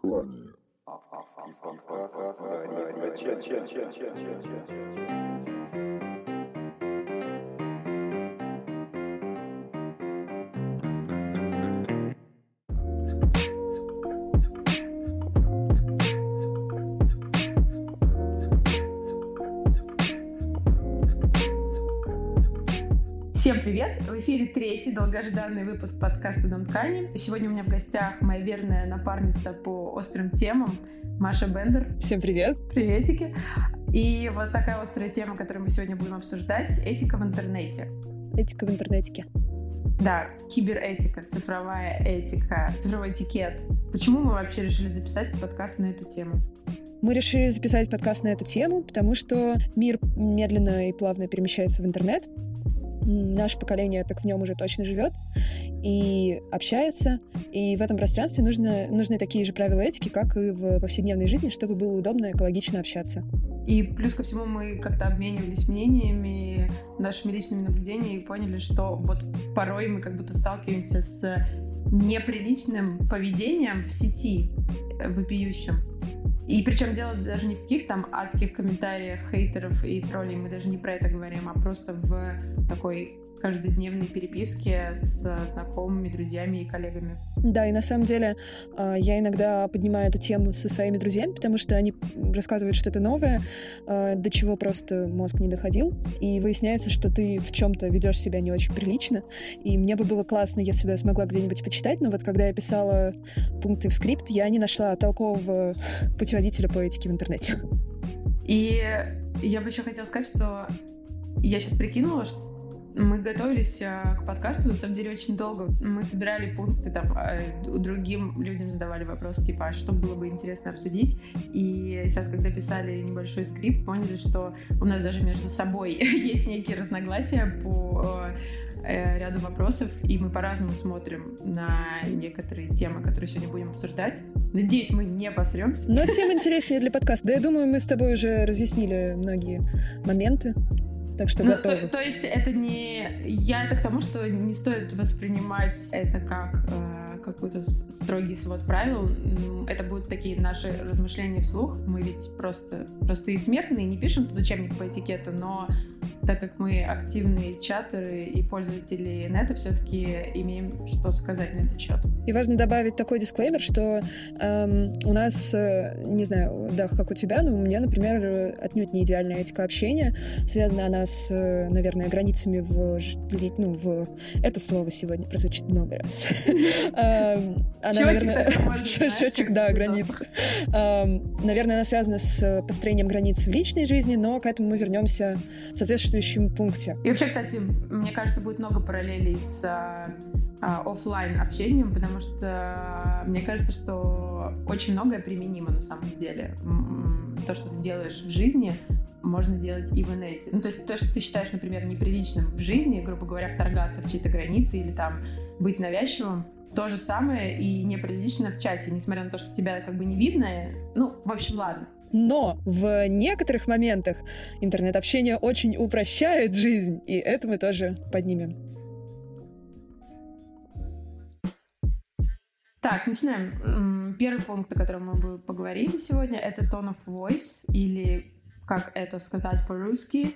Клане. Привет! В эфире третий долгожданный выпуск подкаста «Дом ткани». Сегодня у меня в гостях моя верная напарница по острым темам Маша Бендер. Всем привет! Приветики! И вот такая острая тема, которую мы сегодня будем обсуждать — этика в интернете. Этика в интернете. Да, киберетика, цифровая этика, цифровой этикет. Почему мы вообще решили записать подкаст на эту тему? Мы решили записать подкаст на эту тему, потому что мир медленно и плавно перемещается в интернет, наше поколение так в нем уже точно живет и общается. И в этом пространстве нужно, нужны такие же правила этики, как и в повседневной жизни, чтобы было удобно и экологично общаться. И плюс ко всему мы как-то обменивались мнениями, нашими личными наблюдениями и поняли, что вот порой мы как будто сталкиваемся с неприличным поведением в сети, э, вопиющим. И причем дело даже не в каких там адских комментариях хейтеров и троллей, мы даже не про это говорим, а просто в такой каждодневной переписке с знакомыми, друзьями и коллегами. Да, и на самом деле а, я иногда поднимаю эту тему со своими друзьями, потому что они рассказывают что-то новое, а, до чего просто мозг не доходил, и выясняется, что ты в чем-то ведешь себя не очень прилично, и мне бы было классно, если бы я смогла где-нибудь почитать, но вот когда я писала пункты в скрипт, я не нашла толкового путеводителя по этике в интернете. И я бы еще хотела сказать, что я сейчас прикинула, что мы готовились а, к подкасту, на самом деле, очень долго. Мы собирали пункты, там, а, другим людям задавали вопрос, типа, а что было бы интересно обсудить. И сейчас, когда писали небольшой скрипт, поняли, что у нас даже между собой есть некие разногласия по э, ряду вопросов, и мы по-разному смотрим на некоторые темы, которые сегодня будем обсуждать. Надеюсь, мы не посремся. Но тем интереснее для подкаста. Да, я думаю, мы с тобой уже разъяснили многие моменты так что ну, То, то есть это не... Я это к тому, что не стоит воспринимать это как э, какой-то строгий свод правил. Это будут такие наши размышления вслух. Мы ведь просто простые смертные, не пишем тут учебник по этикету, но так как мы активные чатеры и пользователи нета, все-таки имеем что сказать на этот счет. И важно добавить такой дисклеймер, что эм, у нас, э, не знаю, да, как у тебя, но у меня, например, отнюдь не идеальная этика общения. Связана она с, э, наверное, границами в... Ну, в... Это слово сегодня прозвучит много раз. Эм. Счетчик, да, границ. Эм, наверное, она связана с построением границ в личной жизни, но к этому мы вернемся в соответствующем пункте. И вообще, кстати, мне кажется, будет много параллелей с а, а, офлайн общением, потому что мне кажется, что очень многое применимо на самом деле. То, что ты делаешь в жизни, можно делать и в инете. Ну, то есть то, что ты считаешь, например, неприличным в жизни, грубо говоря, вторгаться в чьи-то границы или там быть навязчивым, то же самое и неприлично в чате, несмотря на то, что тебя как бы не видно. Ну, в общем, ладно. Но в некоторых моментах интернет-общение очень упрощает жизнь, и это мы тоже поднимем. Так, начинаем. Первый пункт, о котором мы поговорили сегодня, это tone of voice, или как это сказать по-русски,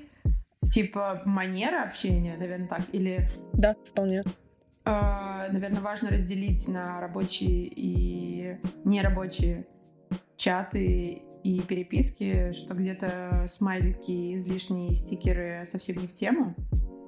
типа манера общения, наверное, так, или... Да, вполне. Э, наверное, важно разделить на рабочие и нерабочие чаты и переписки, что где-то смайлики, излишние стикеры совсем не в тему.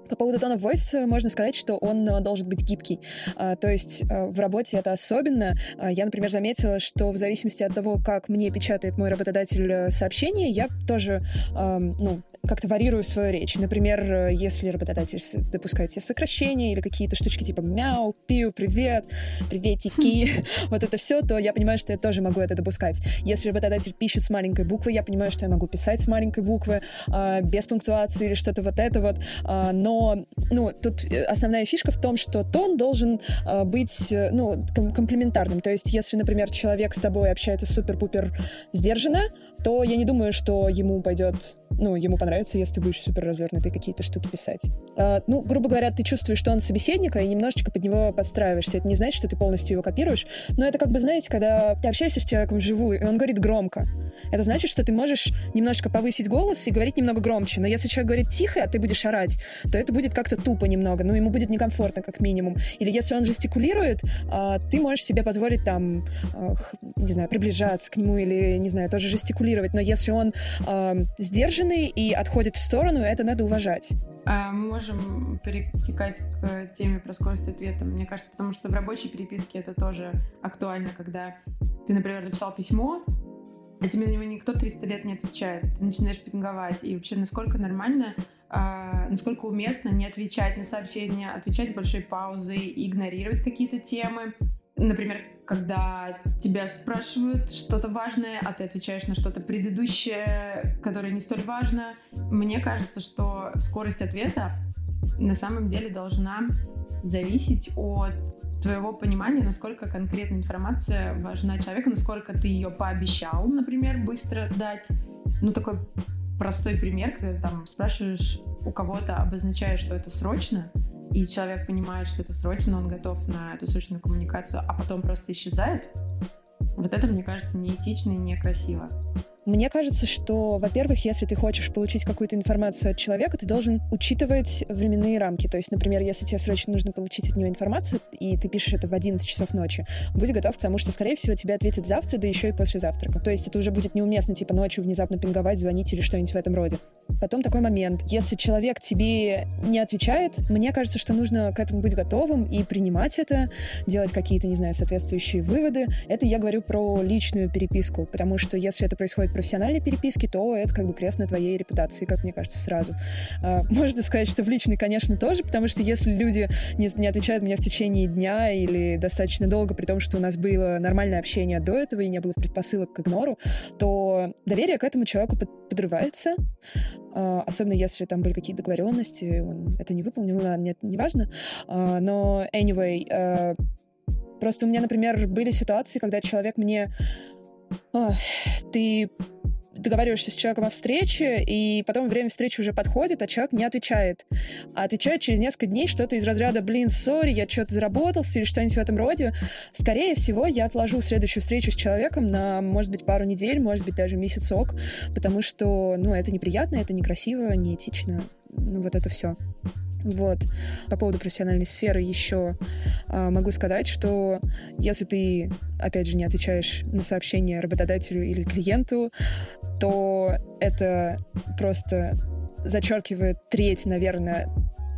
По поводу тона voice можно сказать, что он э, должен быть гибкий. А, то есть э, в работе это особенно. А, я, например, заметила, что в зависимости от того, как мне печатает мой работодатель сообщение, я тоже ну, как-то варьирую свою речь. Например, э, если работодатель допускает себе сокращения или какие-то штучки типа мяу, пиу, привет, приветики, вот это все, то я понимаю, что я тоже могу это допускать. Если работодатель пишет с маленькой буквы, я понимаю, что я могу писать с маленькой буквы, э, без пунктуации или что-то вот это вот. Э, но, ну, тут э, основная фишка в том, что тон должен э, быть, э, ну, ком- комплементарным. То есть, если, например, человек с тобой общается супер-пупер сдержанно, то я не думаю, что ему пойдет, ну, ему понравится понравится, если ты будешь супер развернутые какие-то штуки писать. А, ну, грубо говоря, ты чувствуешь, что он собеседника, и немножечко под него подстраиваешься. Это не значит, что ты полностью его копируешь, но это как бы, знаете, когда ты общаешься с человеком вживую, и он говорит громко, это значит, что ты можешь немножко повысить голос и говорить немного громче. Но если человек говорит тихо, а ты будешь орать, то это будет как-то тупо немного. Ну, ему будет некомфортно, как минимум. Или если он жестикулирует, а, ты можешь себе позволить там, а, не знаю, приближаться к нему или, не знаю, тоже жестикулировать. Но если он а, сдержанный и отходит в сторону, это надо уважать. А мы можем перетекать к теме про скорость ответа, мне кажется, потому что в рабочей переписке это тоже актуально, когда ты, например, написал письмо, а тебе на него никто 300 лет не отвечает. Ты начинаешь пинговать. И вообще, насколько нормально, э, насколько уместно не отвечать на сообщения, отвечать с большой паузой, игнорировать какие-то темы. Например, когда тебя спрашивают что-то важное, а ты отвечаешь на что-то предыдущее, которое не столь важно. Мне кажется, что скорость ответа на самом деле должна зависеть от твоего понимания, насколько конкретная информация важна человеку, насколько ты ее пообещал, например, быстро дать. Ну, такой простой пример, когда ты там спрашиваешь у кого-то, обозначаешь, что это срочно, и человек понимает, что это срочно, он готов на эту срочную коммуникацию, а потом просто исчезает, вот это, мне кажется, неэтично и некрасиво. Мне кажется, что, во-первых, если ты хочешь получить какую-то информацию от человека, ты должен учитывать временные рамки. То есть, например, если тебе срочно нужно получить от него информацию, и ты пишешь это в 11 часов ночи, будь готов к тому, что, скорее всего, тебе ответят завтра, да еще и после завтрака. То есть это уже будет неуместно, типа, ночью внезапно пинговать, звонить или что-нибудь в этом роде. Потом такой момент. Если человек тебе не отвечает, мне кажется, что нужно к этому быть готовым и принимать это, делать какие-то, не знаю, соответствующие выводы. Это я говорю про личную переписку, потому что если это происходит профессиональной переписке, то это как бы крест на твоей репутации, как мне кажется, сразу. А, можно сказать, что в личной, конечно, тоже, потому что если люди не, не отвечают мне в течение дня или достаточно долго, при том, что у нас было нормальное общение до этого и не было предпосылок к игнору, то доверие к этому человеку подрывается, а, особенно если там были какие-то договоренности, он это не выполнил, ладно, нет, не важно. А, но anyway, а, просто у меня, например, были ситуации, когда человек мне ты договариваешься с человеком о встрече, и потом время встречи уже подходит, а человек не отвечает. А отвечает через несколько дней что-то из разряда «блин, сори, я что-то заработался» или что-нибудь в этом роде. Скорее всего, я отложу следующую встречу с человеком на, может быть, пару недель, может быть, даже месяцок, потому что, ну, это неприятно, это некрасиво, неэтично. Ну, вот это все. Вот. По поводу профессиональной сферы еще а, могу сказать, что если ты, опять же, не отвечаешь на сообщение работодателю или клиенту, то это просто зачеркивает треть, наверное,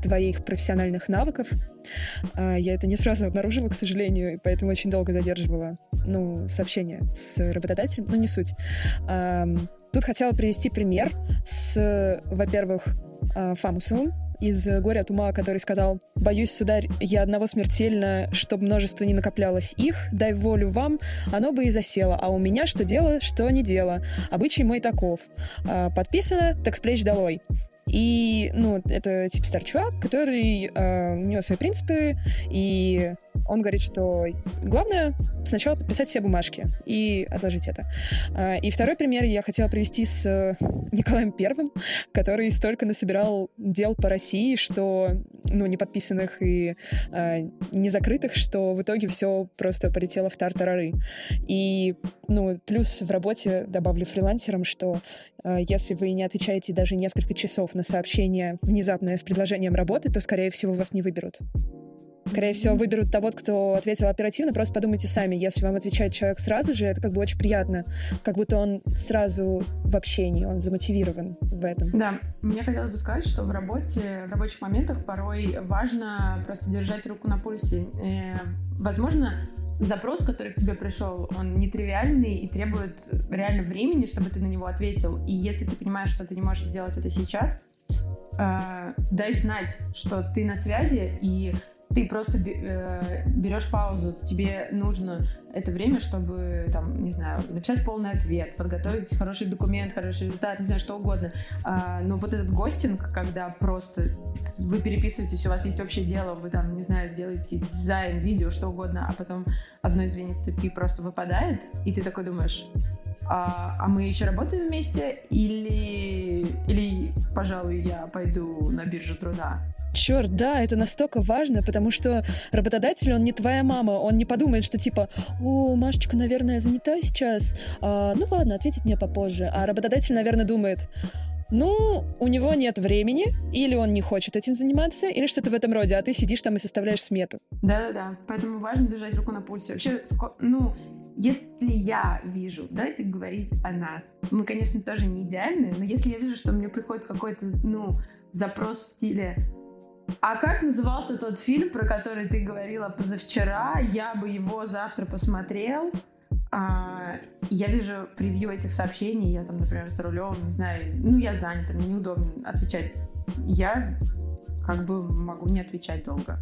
твоих профессиональных навыков. А, я это не сразу обнаружила, к сожалению, и поэтому очень долго задерживала ну, сообщение с работодателем, но не суть. Тут хотела привести пример с, во-первых, Фамусовым, из «Горя от ума», который сказал «Боюсь, сударь, я одного смертельно, чтоб множество не накоплялось их, дай волю вам, оно бы и засело, а у меня что дело, что не дело, обычай мой таков». А, подписано, так с плеч долой. И, ну, это типа чувак, который э, у него свои принципы, и он говорит, что главное сначала подписать все бумажки и отложить это. А, и второй пример я хотела привести с э, Николаем Первым, который столько насобирал дел по России, что, ну, не подписанных и э, не закрытых, что в итоге все просто полетело в тартарары. И, ну, плюс в работе добавлю фрилансерам, что э, если вы не отвечаете даже несколько часов на сообщение внезапное с предложением работы, то, скорее всего, вас не выберут. Скорее всего, выберут того, кто ответил оперативно. Просто подумайте сами, если вам отвечает человек сразу же, это как бы очень приятно. Как будто он сразу в общении, он замотивирован в этом. Да, мне хотелось бы сказать, что в работе, в рабочих моментах порой важно просто держать руку на пульсе. Э, возможно, запрос, который к тебе пришел, он нетривиальный и требует реально времени, чтобы ты на него ответил. И если ты понимаешь, что ты не можешь сделать это сейчас, э, дай знать, что ты на связи, и ты просто э, берешь паузу, тебе нужно это время, чтобы, там, не знаю, написать полный ответ, подготовить хороший документ, хороший результат, не знаю, что угодно. А, но вот этот гостинг, когда просто вы переписываетесь, у вас есть общее дело, вы там, не знаю, делаете дизайн, видео, что угодно, а потом одно из звеньев цепи просто выпадает, и ты такой думаешь, а, а мы еще работаем вместе, или, или, пожалуй, я пойду на биржу труда. Черт, да, это настолько важно, потому что работодатель, он не твоя мама, он не подумает, что типа, о, Машечка, наверное, занята сейчас, а, ну ладно, ответить мне попозже. А работодатель, наверное, думает, ну, у него нет времени, или он не хочет этим заниматься, или что-то в этом роде, а ты сидишь там и составляешь смету. Да-да-да, поэтому важно держать руку на пульсе. Вообще, ну, если я вижу, давайте говорить о нас. Мы, конечно, тоже не идеальны, но если я вижу, что мне приходит какой-то, ну, запрос в стиле а как назывался тот фильм, про который ты говорила позавчера? Я бы его завтра посмотрел. А, я вижу превью этих сообщений, я там, например, за рулем, не знаю, ну, я занята, мне неудобно отвечать. Я как бы могу не отвечать долго.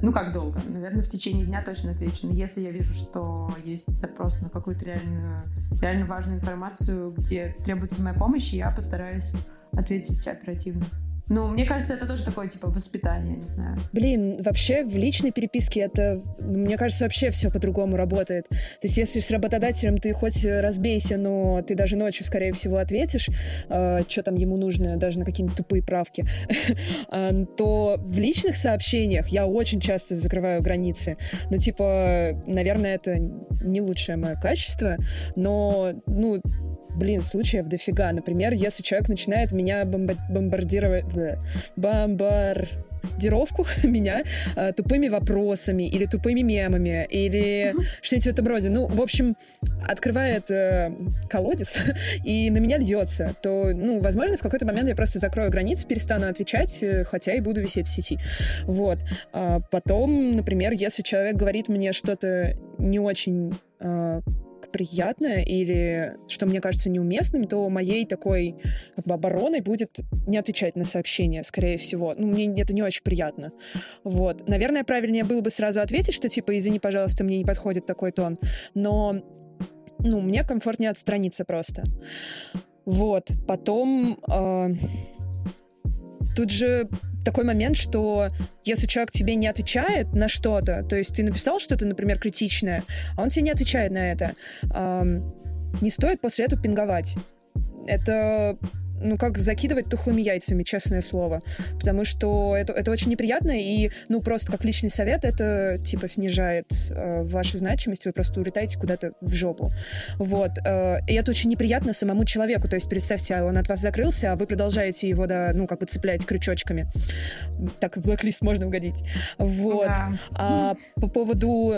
Ну, как долго? Наверное, в течение дня точно отвечу. Но если я вижу, что есть запрос на какую-то реальную, реально важную информацию, где требуется моя помощь, я постараюсь ответить оперативно. Ну, мне кажется, это тоже такое, типа, воспитание, не знаю. Блин, вообще в личной переписке это, мне кажется, вообще все по-другому работает. То есть если с работодателем ты хоть разбейся, но ты даже ночью, скорее всего, ответишь, э, что там ему нужно, даже на какие-нибудь тупые правки, э, то в личных сообщениях я очень часто закрываю границы. Ну, типа, наверное, это не лучшее мое качество, но, ну, блин, случаев дофига. Например, если человек начинает меня бомба- бомбардировать... Бомбардировку меня э, тупыми вопросами или тупыми мемами или mm-hmm. что-нибудь в этом роде. Ну, в общем, открывает э, колодец и на меня льется, то, ну, возможно, в какой-то момент я просто закрою границы, перестану отвечать, э, хотя и буду висеть в сети. Вот. А потом, например, если человек говорит мне что-то не очень э, приятное или что мне кажется неуместным, то моей такой как бы обороной будет не отвечать на сообщения, скорее всего. Ну, мне это не очень приятно. Вот. Наверное, правильнее было бы сразу ответить, что типа, извини, пожалуйста, мне не подходит такой тон. Но, ну, мне комфортнее отстраниться просто. Вот. Потом... Э, тут же такой момент, что если человек тебе не отвечает на что-то, то есть ты написал что-то, например, критичное, а он тебе не отвечает на это, эм, не стоит после этого пинговать. Это ну, как закидывать тухлыми яйцами, честное слово. Потому что это, это очень неприятно, и, ну, просто как личный совет это, типа, снижает э, вашу значимость, вы просто улетаете куда-то в жопу. Вот. Э, и это очень неприятно самому человеку. То есть, представьте, он от вас закрылся, а вы продолжаете его, да, ну, как бы цеплять крючочками. Так в блэк можно угодить. Вот. Да. А по поводу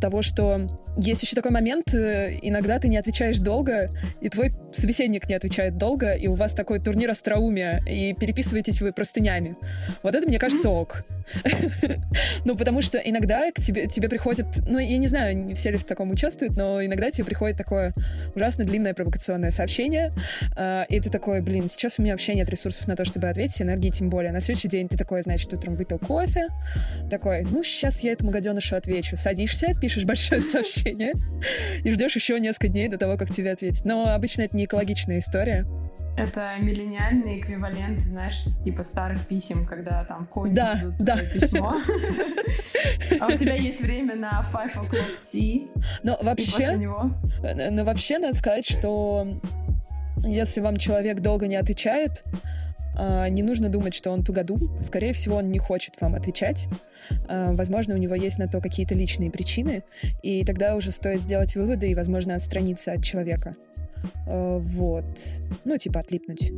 того, что есть еще такой момент, э, иногда ты не отвечаешь долго, и твой собеседник не отвечает долго, и у вас такой турнир остроумия, и переписываетесь вы простынями. Вот это, мне кажется, ок. Ну, потому что иногда к тебе, тебе приходит, ну, я не знаю, не все ли в таком участвуют, но иногда тебе приходит такое ужасно длинное провокационное сообщение, э, и ты такой, блин, сейчас у меня вообще нет ресурсов на то, чтобы ответить, энергии тем более. На следующий день ты такой, значит, утром выпил кофе, такой, ну, сейчас я этому гаденышу отвечу. Садишься, пишешь большое сообщение и ждешь еще несколько дней до того, как тебе ответить. Но обычно это не экологичная история. Это миллениальный эквивалент, знаешь, типа старых писем, когда там конь да, да. письмо. А у тебя есть время на five o'clock tea. Но вообще, но вообще надо сказать, что если вам человек долго не отвечает, а, не нужно думать, что он тугоду. Скорее всего, он не хочет вам отвечать. А, возможно, у него есть на то какие-то личные причины, и тогда уже стоит сделать выводы и, возможно, отстраниться от человека. А, вот. Ну, типа отлипнуть.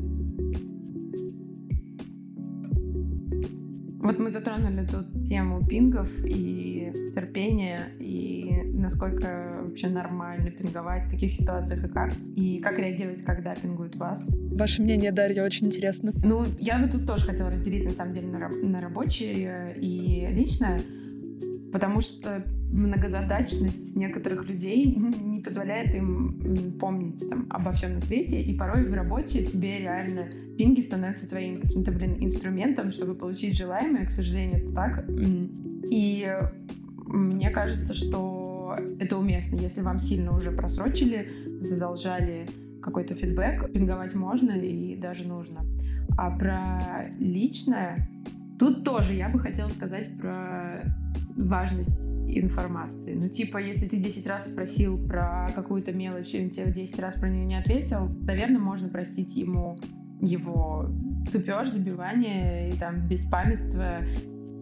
Вот мы затронули тут тему пингов и терпения, и насколько вообще нормально пинговать, в каких ситуациях и как, и как реагировать, когда пингуют вас. Ваше мнение, Дарья, очень интересно. Ну, я бы тут тоже хотела разделить, на самом деле, на, на рабочее и личное, потому что многозадачность некоторых людей не позволяет им помнить там, обо всем на свете, и порой в работе тебе реально пинги становятся твоим каким-то, блин, инструментом, чтобы получить желаемое, к сожалению, это так. И мне кажется, что это уместно, если вам сильно уже просрочили, задолжали какой-то фидбэк, пинговать можно и даже нужно. А про личное Тут тоже я бы хотела сказать про важность информации. Ну, типа, если ты 10 раз спросил про какую-то мелочь, и он тебе 10 раз про нее не ответил, наверное, можно простить ему его тупеж, забивание и там беспамятство,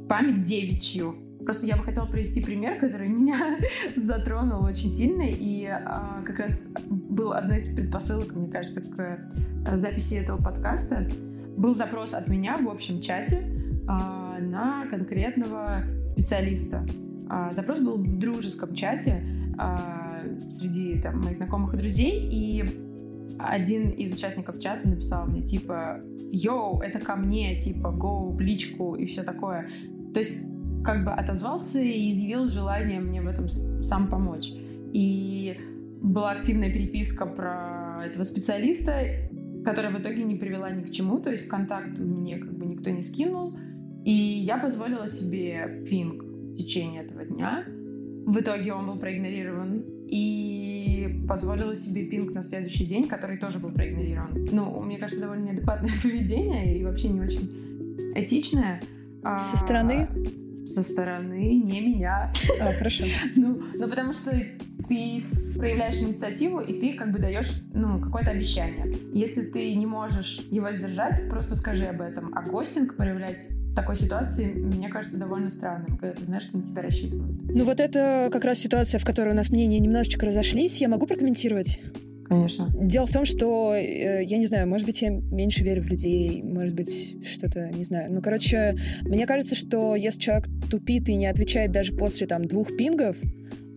память девичью. Просто я бы хотела привести пример, который меня затронул очень сильно, и а, как раз был одной из предпосылок, мне кажется, к записи этого подкаста. Был запрос от меня в общем чате на конкретного специалиста. А, запрос был в дружеском чате а, среди там, моих знакомых и друзей, и один из участников чата написал мне, типа, йоу, это ко мне, типа, go в личку и все такое. То есть как бы отозвался и изъявил желание мне в этом сам помочь. И была активная переписка про этого специалиста, которая в итоге не привела ни к чему, то есть контакт мне как бы никто не скинул. И я позволила себе пинг в течение этого дня. В итоге он был проигнорирован. И позволила себе пинг на следующий день, который тоже был проигнорирован. Ну, мне кажется, довольно неадекватное поведение и вообще не очень этичное. Со стороны? Со стороны, не меня. А, хорошо. ну, ну, потому что ты проявляешь инициативу, и ты как бы даешь, ну, какое-то обещание. Если ты не можешь его сдержать, просто скажи об этом. А гостинг проявлять в такой ситуации, мне кажется, довольно странным, когда ты знаешь, что на тебя рассчитывают. Ну вот это как раз ситуация, в которой у нас мнения немножечко разошлись. Я могу прокомментировать? Конечно. Дело в том, что, э, я не знаю, может быть, я меньше верю в людей, может быть, что-то, не знаю. Ну, короче, мне кажется, что если человек тупит и не отвечает даже после, там, двух пингов,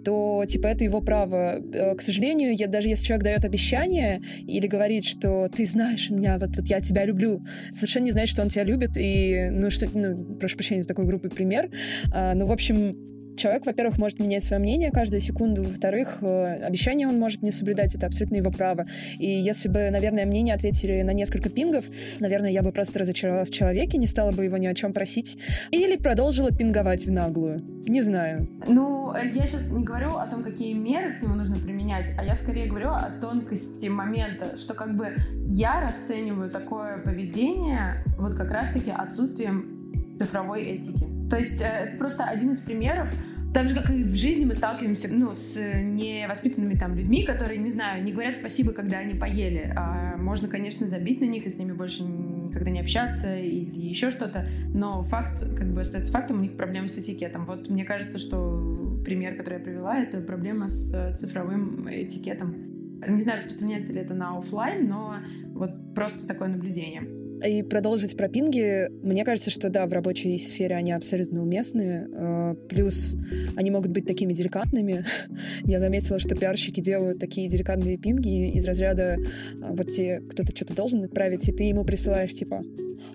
то, типа, это его право. Э, к сожалению, я, даже если человек дает обещание или говорит, что ты знаешь меня, вот, вот я тебя люблю, совершенно не значит, что он тебя любит, и, ну, что, ну, прошу прощения за такой группы пример, а, ну, в общем, человек, во-первых, может менять свое мнение каждую секунду, во-вторых, э, обещание он может не соблюдать, это абсолютно его право. И если бы, наверное, мне не ответили на несколько пингов, наверное, я бы просто разочаровалась в человеке, не стала бы его ни о чем просить, или продолжила пинговать в наглую. Не знаю. Ну, я сейчас не говорю о том, какие меры к нему нужно применять, а я скорее говорю о тонкости момента, что как бы я расцениваю такое поведение вот как раз-таки отсутствием цифровой этики. То есть э, это просто один из примеров. Так же, как и в жизни мы сталкиваемся ну, с невоспитанными там людьми, которые, не знаю, не говорят спасибо, когда они поели. А можно, конечно, забить на них и с ними больше никогда не общаться или еще что-то. Но факт как бы остается фактом, у них проблемы с этикетом. Вот мне кажется, что пример, который я привела, это проблема с э, цифровым этикетом. Не знаю, распространяется ли это на офлайн, но вот просто такое наблюдение. И продолжить про пинги, мне кажется, что да, в рабочей сфере они абсолютно уместны. А, плюс они могут быть такими деликатными. Я заметила, что пиарщики делают такие деликатные пинги из разряда а, вот тебе кто-то что-то должен отправить, и ты ему присылаешь типа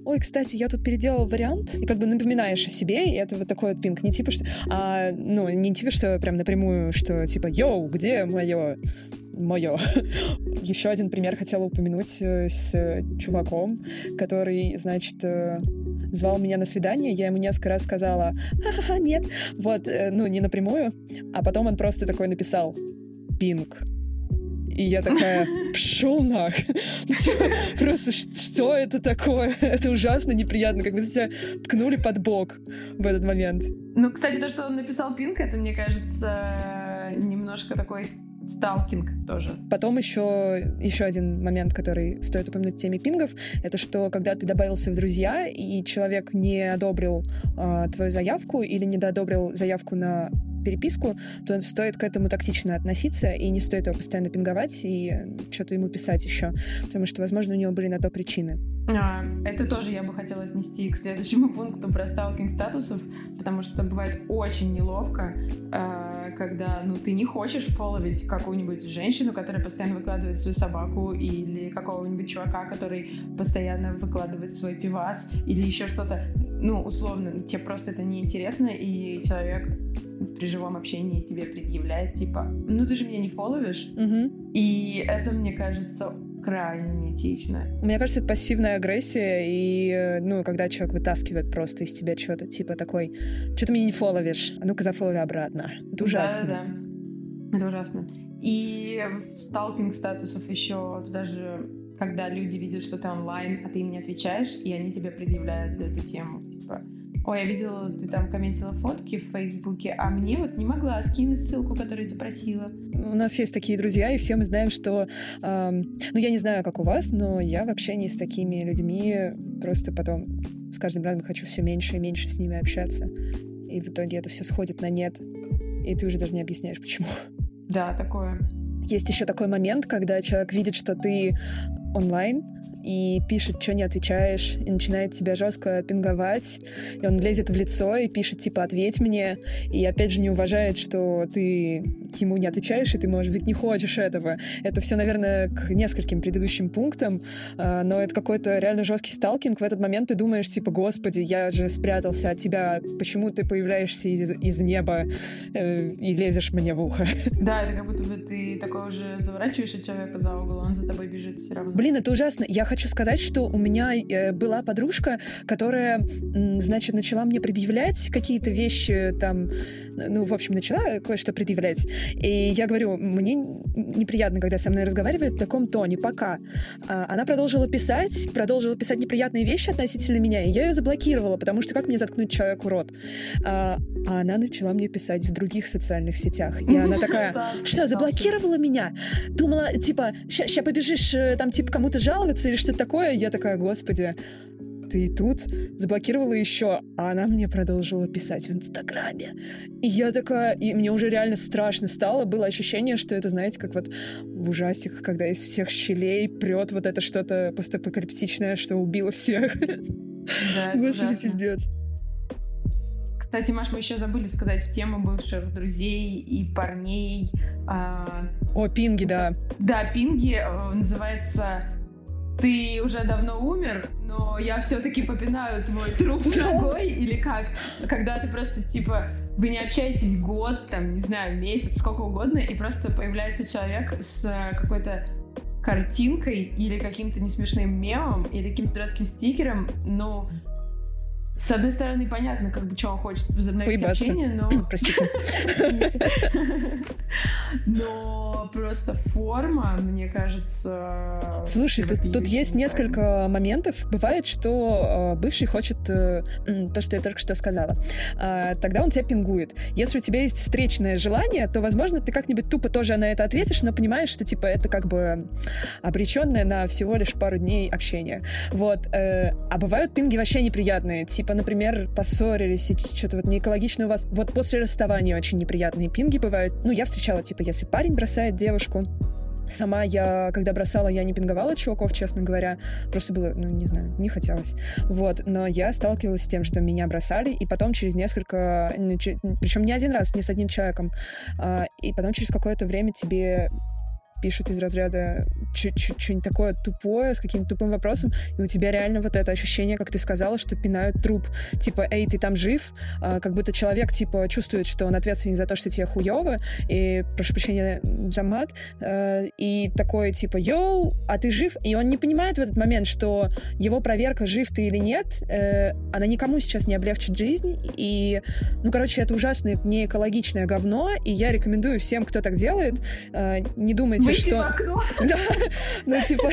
ой, кстати, я тут переделал вариант, и как бы напоминаешь о себе, и это вот такой вот пинг. Не типа, что... А, ну, не типа, что прям напрямую, что типа, йоу, где мое мое. Еще один пример хотела упомянуть э, с чуваком, который, значит, э, звал меня на свидание, я ему несколько раз сказала, ха-ха-ха, нет, вот, э, ну, не напрямую, а потом он просто такой написал, пинг. И я такая, пшел нах. Просто что это такое? Это ужасно неприятно, как будто тебя ткнули под бок в этот момент. Ну, кстати, то, что он написал пинг, это, мне кажется, немножко такой сталкинг тоже. Потом еще, еще один момент, который стоит упомянуть в теме пингов, это что когда ты добавился в друзья, и человек не одобрил э, твою заявку или не одобрил заявку на переписку, то стоит к этому тактично относиться, и не стоит его постоянно пинговать и что-то ему писать еще, потому что, возможно, у него были на то причины. А, это тоже я бы хотела отнести к следующему пункту про сталкинг статусов, потому что бывает очень неловко, а, когда ну, ты не хочешь фолловить какую-нибудь женщину, которая постоянно выкладывает свою собаку, или какого-нибудь чувака, который постоянно выкладывает свой пивас, или еще что-то. Ну, условно, тебе просто это неинтересно, и человек при живом общении тебе предъявляет, типа, ну ты же меня не фоловишь. Угу. И это, мне кажется, крайне неэтично. Мне кажется, это пассивная агрессия, и, э, ну, когда человек вытаскивает просто из тебя что-то, типа такой, что ты меня не фоловишь, а ну-ка зафолови обратно. Это ужасно. Да, да, Это ужасно. И сталкинг статусов еще туда же когда люди видят, что ты онлайн, а ты им не отвечаешь, и они тебе предъявляют за эту тему. Типа, ой, я видела, ты там комментила фотки в Фейсбуке, а мне вот не могла скинуть ссылку, которую ты просила. У нас есть такие друзья, и все мы знаем, что... Э, ну, я не знаю, как у вас, но я вообще не с такими людьми просто потом с каждым разом хочу все меньше и меньше с ними общаться. И в итоге это все сходит на нет. И ты уже даже не объясняешь, почему. Да, такое. Есть еще такой момент, когда человек видит, что ты онлайн, и пишет, что не отвечаешь, и начинает тебя жестко пинговать, и он лезет в лицо и пишет, типа, ответь мне, и опять же не уважает, что ты ему не отвечаешь, и ты, может быть, не хочешь этого. Это все, наверное, к нескольким предыдущим пунктам, а, но это какой-то реально жесткий сталкинг. В этот момент ты думаешь, типа, господи, я же спрятался от тебя, почему ты появляешься из, из неба э, и лезешь мне в ухо? Да, это как будто бы ты такой уже заворачиваешь от человека за угол, он за тобой бежит все равно. Блин, это ужасно. Я хочу сказать, что у меня э, была подружка, которая, значит, начала мне предъявлять какие-то вещи там, ну, в общем, начала кое-что предъявлять. И я говорю, мне неприятно, когда со мной разговаривают в таком тоне, пока. А, она продолжила писать, продолжила писать неприятные вещи относительно меня, и я ее заблокировала, потому что как мне заткнуть человеку рот? А, а она начала мне писать в других социальных сетях. И она такая, что, заблокировала меня? Думала, типа, сейчас побежишь э, там, типа, кому-то жаловаться или что-то такое? Я такая, господи, ты и тут заблокировала еще, а она мне продолжила писать в Инстаграме. И я такая, и мне уже реально страшно стало, было ощущение, что это, знаете, как вот в ужастиках, когда из всех щелей прет вот это что-то постапокалиптичное, что убило всех. Да, Господи, пиздец. Кстати, Маш, мы еще забыли сказать в тему бывших друзей и парней. А... О, пинги, да. Да, пинги э, называется ты уже давно умер, но я все-таки попинаю твой труп ногой, или как? Когда ты просто, типа, вы не общаетесь год, там, не знаю, месяц, сколько угодно, и просто появляется человек с э, какой-то картинкой или каким-то несмешным мемом или каким-то дурацким стикером, ну, с одной стороны, понятно, как бы, что он хочет возобновить Поебаться. общение, но... Простите. Но просто форма, мне кажется... Слушай, тут, тут есть несколько моментов. Бывает, что э, бывший хочет э, то, что я только что сказала. Э, тогда он тебя пингует. Если у тебя есть встречное желание, то, возможно, ты как-нибудь тупо тоже на это ответишь, но понимаешь, что, типа, это как бы обреченное на всего лишь пару дней общения. Вот. А бывают пинги вообще неприятные, типа, например, поссорились, и что-то вот не экологично у вас. Вот после расставания очень неприятные пинги бывают. Ну, я встречала, типа, если парень бросает девушку, Сама я, когда бросала, я не пинговала чуваков, честно говоря. Просто было, ну, не знаю, не хотелось. Вот. Но я сталкивалась с тем, что меня бросали, и потом через несколько... Ну, Причем не один раз, не с одним человеком. А, и потом через какое-то время тебе пишут из разряда что-нибудь такое тупое, с каким-то тупым вопросом, и у тебя реально вот это ощущение, как ты сказала, что пинают труп. Типа, эй, ты там жив? А, как будто человек, типа, чувствует, что он ответственен за то, что тебе хуево, и, прошу прощения за мат, а, и такой, типа, йоу, а ты жив? И он не понимает в этот момент, что его проверка, жив ты или нет, э, она никому сейчас не облегчит жизнь, и, ну, короче, это ужасное, не экологичное говно, и я рекомендую всем, кто так делает, э, не думайте, Выйти что... Да, ну, типа,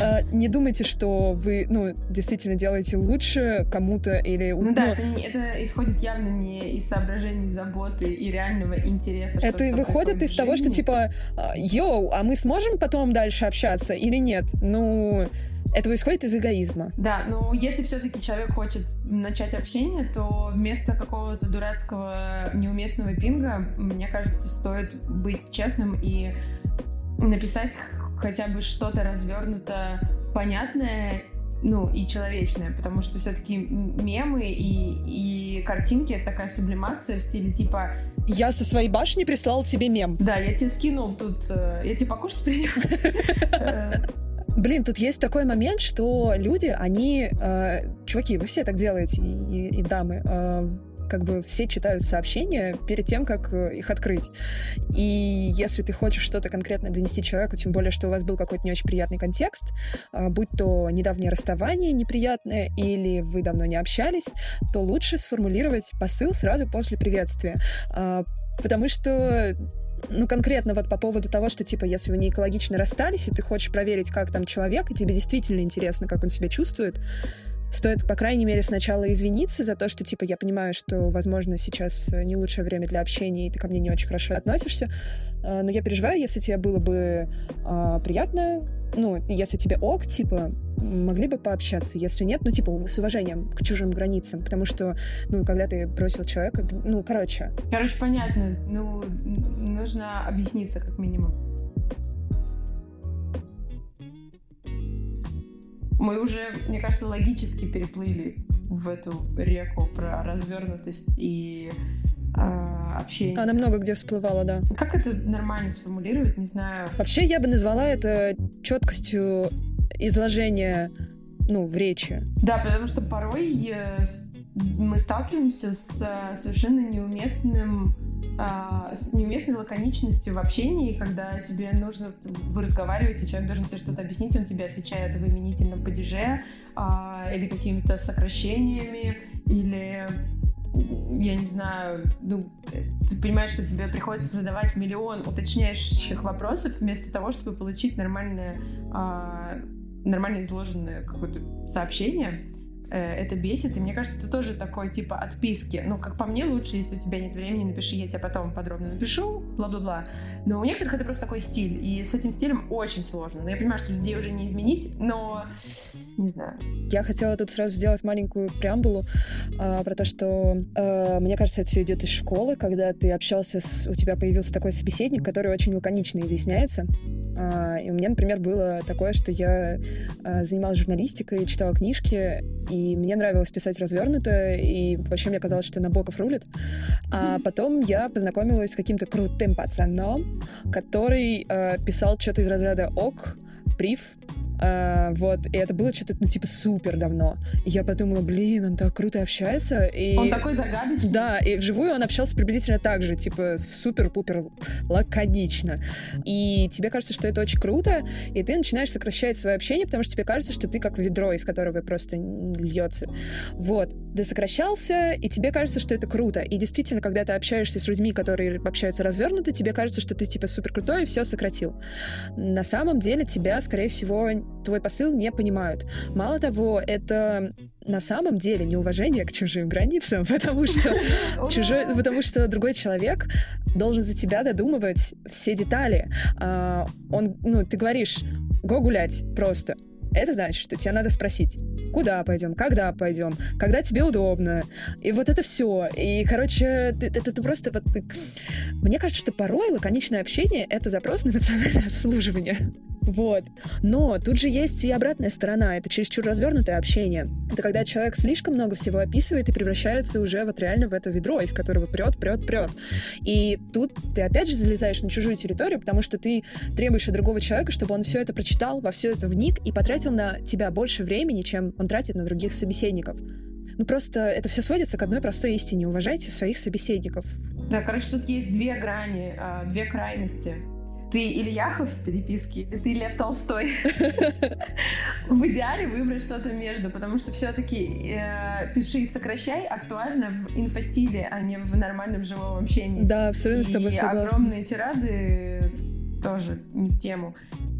а, не думайте, что вы, ну, действительно делаете лучше кому-то или... Ну да, ну, это исходит явно не из соображений заботы и реального интереса. Это выходит из того, что, типа, а, йоу, а мы сможем потом дальше общаться или нет? Ну, это исходит из эгоизма. Да, но если все-таки человек хочет начать общение, то вместо какого-то дурацкого неуместного пинга, мне кажется, стоит быть честным и написать хотя бы что-то развернуто, понятное ну, и человечное, потому что все-таки мемы и, и картинки — это такая сублимация в стиле типа... Я со своей башни прислал тебе мем. Да, я тебе скинул тут... Э, я тебе покушать принес. Блин, тут есть такой момент, что люди, они... Э, чуваки, вы все так делаете, и, и дамы. Э, как бы все читают сообщения перед тем, как э, их открыть. И если ты хочешь что-то конкретно донести человеку, тем более, что у вас был какой-то не очень приятный контекст, а, будь то недавнее расставание неприятное или вы давно не общались, то лучше сформулировать посыл сразу после приветствия. А, потому что ну, конкретно вот по поводу того, что, типа, если вы не экологично расстались, и ты хочешь проверить, как там человек, и тебе действительно интересно, как он себя чувствует, стоит, по крайней мере, сначала извиниться за то, что, типа, я понимаю, что, возможно, сейчас не лучшее время для общения, и ты ко мне не очень хорошо относишься, а, но я переживаю, если тебе было бы а, приятно, ну, если тебе ок, типа, могли бы пообщаться. Если нет, ну, типа, с уважением к чужим границам. Потому что, ну, когда ты бросил человека, ну, короче. Короче, понятно. Ну, нужно объясниться, как минимум. Мы уже, мне кажется, логически переплыли в эту реку про развернутость и э, общение. Она много где всплывала, да. Как это нормально сформулировать, не знаю. Вообще, я бы назвала это четкостью изложения, ну, в речи. Да, потому что порой э, мы сталкиваемся с э, совершенно неуместным а, с неуместной лаконичностью в общении, когда тебе нужно, вы разговариваете, человек должен тебе что-то объяснить, он тебе отвечает в именительном падеже а, или какими-то сокращениями, или я не знаю, ну, ты понимаешь, что тебе приходится задавать миллион уточняющих вопросов вместо того, чтобы получить нормальное, а, нормально изложенное какое-то сообщение. Э, это бесит, и мне кажется, это тоже такой типа отписки. Ну, как по мне, лучше, если у тебя нет времени, напиши, я тебе потом подробно напишу, бла-бла-бла. Но у некоторых это просто такой стиль, и с этим стилем очень сложно. Но я понимаю, что людей уже не изменить, но не знаю. Я хотела тут сразу сделать маленькую преамбулу а, про то, что а, мне кажется, это все идет из школы, когда ты общался с... У тебя появился такой собеседник, который очень лаконично изъясняется. А, и у меня, например, было такое, что я а, занималась журналистикой, читала книжки, и мне нравилось писать развернуто, и вообще мне казалось, что Набоков рулит. А потом я познакомилась с каким-то крутым пацаном, который э, писал что-то из разряда «ок», «прив», а, вот, и это было что-то, ну, типа, супер давно. И я подумала, блин, он так круто общается. И... Он такой загадочный. Да, и вживую он общался приблизительно так же, типа, супер-пупер лаконично. И тебе кажется, что это очень круто, и ты начинаешь сокращать свое общение, потому что тебе кажется, что ты как ведро, из которого просто льется. Вот. Ты сокращался, и тебе кажется, что это круто. И действительно, когда ты общаешься с людьми, которые общаются развернуто, тебе кажется, что ты, типа, супер крутой и все сократил. На самом деле тебя, скорее всего, твой посыл не понимают. Мало того, это на самом деле неуважение к чужим границам, потому что чужой, потому что другой человек должен за тебя додумывать все детали. А, он, ну, ты говоришь, го гулять просто. Это значит, что тебе надо спросить, куда пойдем, когда пойдем, когда тебе удобно. И вот это все. И, короче, это, это просто вот... Мне кажется, что порой лаконичное общение — это запрос на эмоциональное обслуживание. Вот. Но тут же есть и обратная сторона. Это чересчур развернутое общение. Это когда человек слишком много всего описывает и превращается уже вот реально в это ведро, из которого прет, прет, прет. И тут ты опять же залезаешь на чужую территорию, потому что ты требуешь от другого человека, чтобы он все это прочитал, во все это вник и потратил на тебя больше времени, чем он тратит на других собеседников. Ну просто это все сводится к одной простой истине. Уважайте своих собеседников. Да, короче, тут есть две грани, а, две крайности ты Ильяхов в переписке или ты Лев Толстой. В идеале выбрать что-то между, потому что все-таки э, пиши и сокращай актуально в инфостиле, а не в нормальном живом общении. Да, абсолютно с тобой согласна. Огромные тирады тоже не в тему.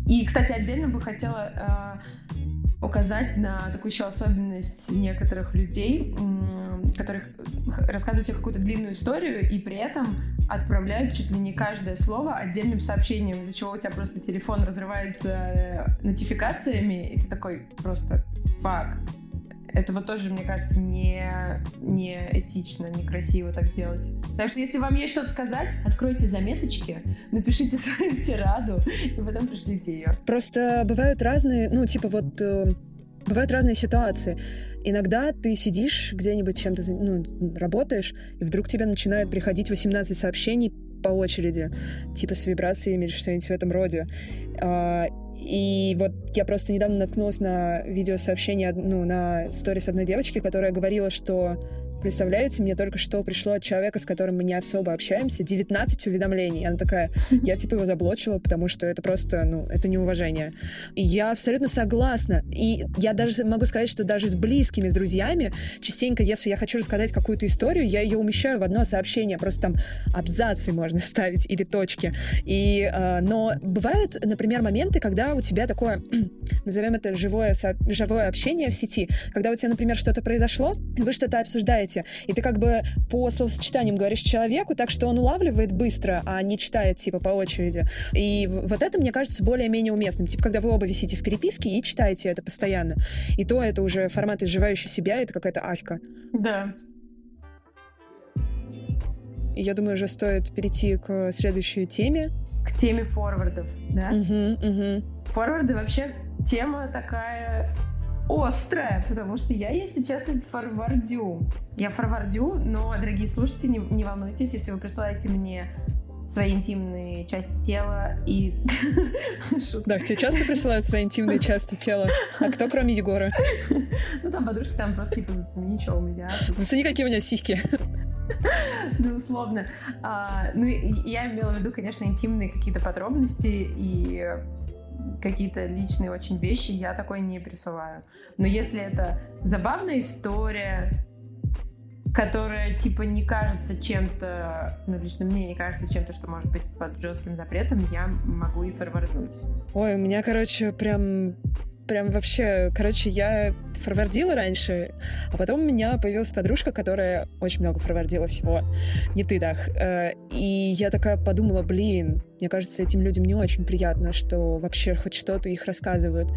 И, кстати, отдельно бы хотела э, указать на такую еще особенность некоторых людей, которых рассказывают тебе какую-то длинную историю, и при этом отправляют чуть ли не каждое слово отдельным сообщением, из-за чего у тебя просто телефон разрывается э, нотификациями, и ты такой просто фак. Это вот тоже, мне кажется, не, не этично, некрасиво так делать. Так что, если вам есть что-то сказать, откройте заметочки, напишите свою тираду, и потом пришлите ее. Просто бывают разные, ну, типа вот э, бывают разные ситуации. Иногда ты сидишь где-нибудь чем-то, ну, работаешь, и вдруг тебе начинают приходить 18 сообщений по очереди, типа с вибрациями или что-нибудь в этом роде. И вот я просто недавно наткнулась на видеосообщение, ну, на сторис одной девочки, которая говорила, что представляете, мне только что пришло от человека, с которым мы не особо общаемся, 19 уведомлений. Она такая, я типа его заблочила, потому что это просто, ну, это неуважение. И я абсолютно согласна. И я даже могу сказать, что даже с близкими друзьями частенько, если я хочу рассказать какую-то историю, я ее умещаю в одно сообщение. Просто там абзацы можно ставить или точки. И, э, но бывают, например, моменты, когда у тебя такое, назовем это живое, живое общение в сети, когда у тебя, например, что-то произошло, вы что-то обсуждаете, и ты как бы по словосочетаниям говоришь человеку так, что он улавливает быстро, а не читает типа по очереди. И вот это, мне кажется, более-менее уместным. Типа, когда вы оба висите в переписке и читаете это постоянно. И то это уже формат изживающий себя, это какая-то аська. Да. И я думаю, уже стоит перейти к следующей теме. К теме форвардов, да? Угу, угу. Форварды вообще тема такая острая, потому что я, если честно, форвардю. Я форвардю, но, дорогие слушатели, не, не волнуйтесь, если вы присылаете мне свои интимные части тела и... Да, тебе часто присылают свои интимные части тела? А кто, кроме Егора? Ну, там подружка там просто типа зацени, что у меня. Зацени, какие у меня сиськи. Ну, условно. А, ну, я имела в виду, конечно, интимные какие-то подробности и какие-то личные очень вещи, я такое не присылаю. Но если это забавная история, которая, типа, не кажется чем-то, ну, лично мне не кажется чем-то, что может быть под жестким запретом, я могу и форварднуть. Ой, у меня, короче, прям прям вообще, короче, я форвардила раньше, а потом у меня появилась подружка, которая очень много форвардила всего. Не ты, Дах. Э, и я такая подумала, блин, мне кажется, этим людям не очень приятно, что вообще хоть что-то их рассказывают.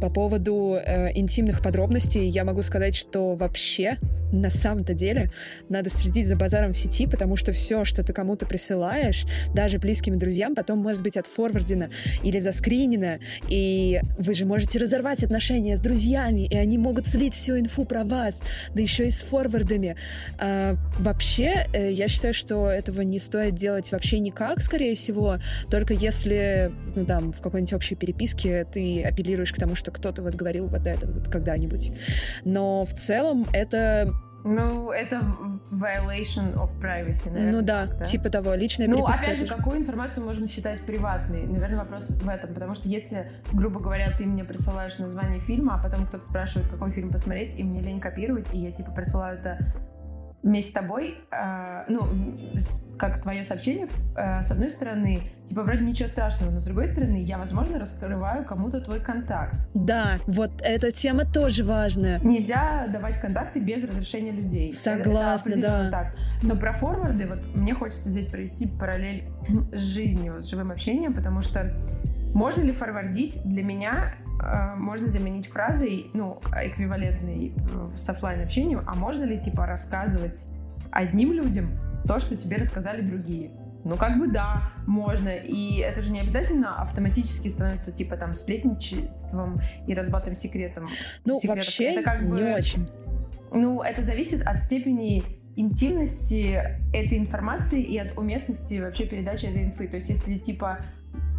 По поводу э, интимных подробностей я могу сказать, что вообще на самом-то деле надо следить за базаром в сети, потому что все, что ты кому-то присылаешь, даже близким друзьям, потом может быть отфорвардено или заскринено, и вы же можете разорвать отношения с друзьями, и они могут слить всю инфу про вас, да еще и с форвардами. А, вообще, э, я считаю, что этого не стоит делать вообще никак, скорее всего, только если, ну, там, в какой-нибудь общей переписке ты апеллируешь к тому, что кто-то вот говорил вот это вот когда-нибудь. Но в целом это ну, это violation of privacy, наверное. Ну да, да? типа того, личная Ну, опять же, какую информацию можно считать приватной? Наверное, вопрос в этом, потому что если, грубо говоря, ты мне присылаешь название фильма, а потом кто-то спрашивает, какой фильм посмотреть, и мне лень копировать, и я, типа, присылаю это вместе с тобой, э, ну, как твое сообщение, э, с одной стороны, типа, вроде ничего страшного, но с другой стороны, я, возможно, раскрываю кому-то твой контакт. Да, вот эта тема тоже важная. Нельзя давать контакты без разрешения людей. Согласна, это, да. Так. Но про форварды, вот мне хочется здесь провести параллель с жизнью, с живым общением, потому что можно ли форвардить для меня Э, можно заменить фразой, ну, эквивалентной с офлайн общением, а можно ли, типа, рассказывать одним людям то, что тебе рассказали другие? Ну, как бы да, можно. И это же не обязательно автоматически становится, типа, там, сплетничеством и разбатым секретом. Ну, секретов. вообще это как бы, не очень. Ну, это зависит от степени интимности этой информации и от уместности вообще передачи этой инфы. То есть, если, типа,